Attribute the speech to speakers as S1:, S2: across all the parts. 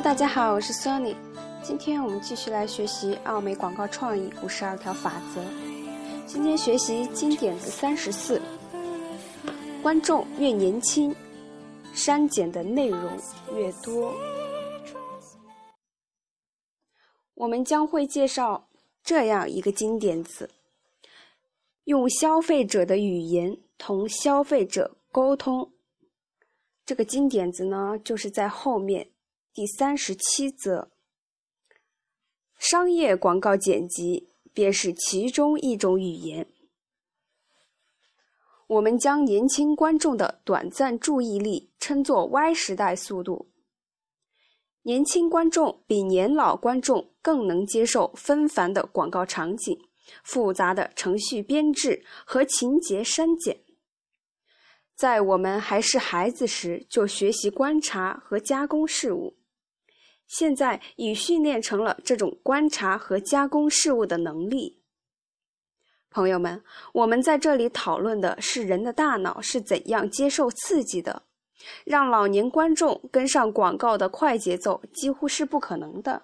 S1: 大家好，我是 Sony。今天我们继续来学习奥美广告创意五十二条法则。今天学习经典的三十四。观众越年轻，删减的内容越多。我们将会介绍这样一个经典词：用消费者的语言同消费者沟通。这个经典词呢，就是在后面。第三十七则，商业广告剪辑便是其中一种语言。我们将年轻观众的短暂注意力称作 Y 时代速度。年轻观众比年老观众更能接受纷繁的广告场景、复杂的程序编制和情节删减。在我们还是孩子时，就学习观察和加工事物。现在已训练成了这种观察和加工事物的能力。朋友们，我们在这里讨论的是人的大脑是怎样接受刺激的。让老年观众跟上广告的快节奏几乎是不可能的，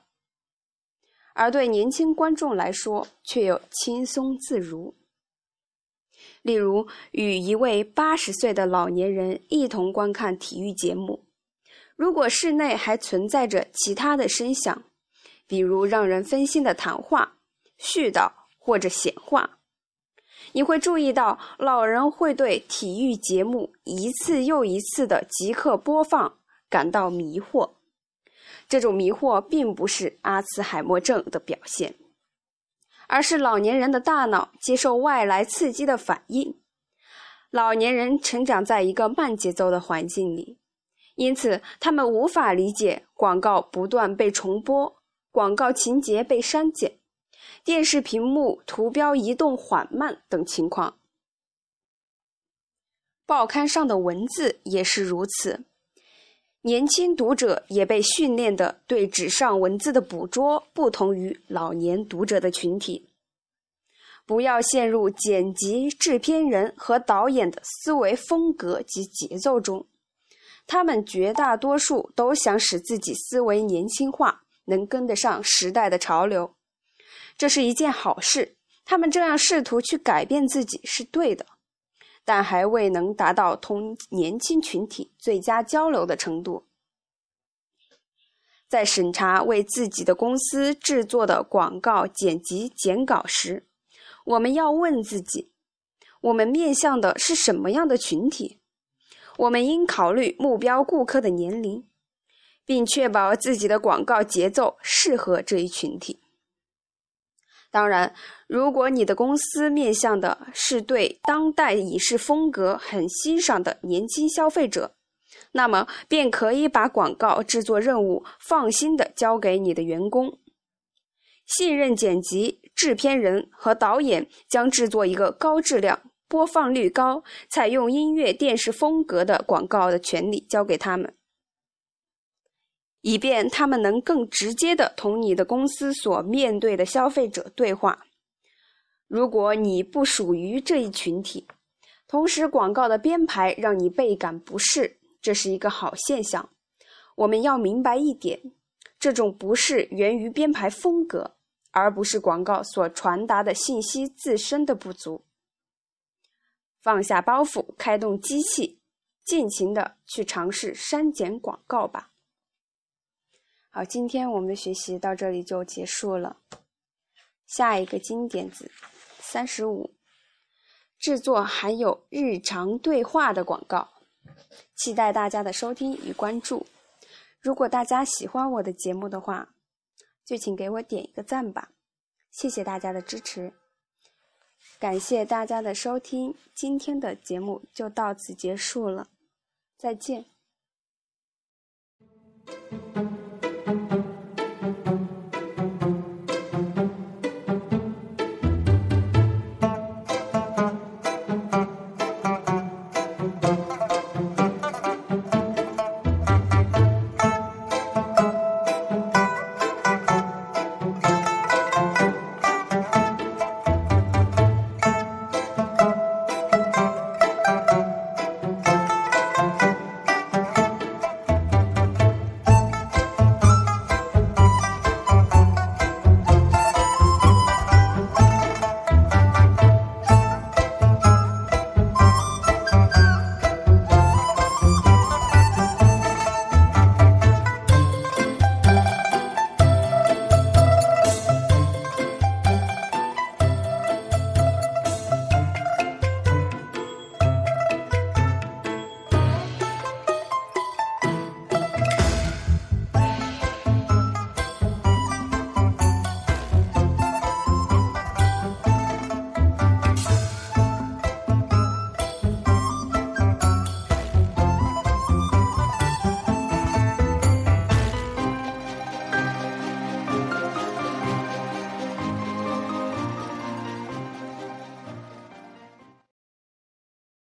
S1: 而对年轻观众来说却又轻松自如。例如，与一位八十岁的老年人一同观看体育节目。如果室内还存在着其他的声响，比如让人分心的谈话、絮叨或者闲话，你会注意到老人会对体育节目一次又一次的即刻播放感到迷惑。这种迷惑并不是阿兹海默症的表现，而是老年人的大脑接受外来刺激的反应。老年人成长在一个慢节奏的环境里。因此，他们无法理解广告不断被重播、广告情节被删减、电视屏幕图标移动缓慢等情况。报刊上的文字也是如此。年轻读者也被训练的对纸上文字的捕捉不同于老年读者的群体。不要陷入剪辑制片人和导演的思维风格及节奏中。他们绝大多数都想使自己思维年轻化，能跟得上时代的潮流，这是一件好事。他们这样试图去改变自己是对的，但还未能达到同年轻群体最佳交流的程度。在审查为自己的公司制作的广告剪辑剪稿时，我们要问自己：我们面向的是什么样的群体？我们应考虑目标顾客的年龄，并确保自己的广告节奏适合这一群体。当然，如果你的公司面向的是对当代影视风格很欣赏的年轻消费者，那么便可以把广告制作任务放心的交给你的员工。信任剪辑制片人和导演将制作一个高质量。播放率高、采用音乐电视风格的广告的权利交给他们，以便他们能更直接的同你的公司所面对的消费者对话。如果你不属于这一群体，同时广告的编排让你倍感不适，这是一个好现象。我们要明白一点，这种不适源于编排风格，而不是广告所传达的信息自身的不足。放下包袱，开动机器，尽情的去尝试删减广告吧。好，今天我们的学习到这里就结束了。下一个经典子三十五，制作含有日常对话的广告。期待大家的收听与关注。如果大家喜欢我的节目的话，就请给我点一个赞吧。谢谢大家的支持。感谢大家的收听，今天的节目就到此结束了，再见。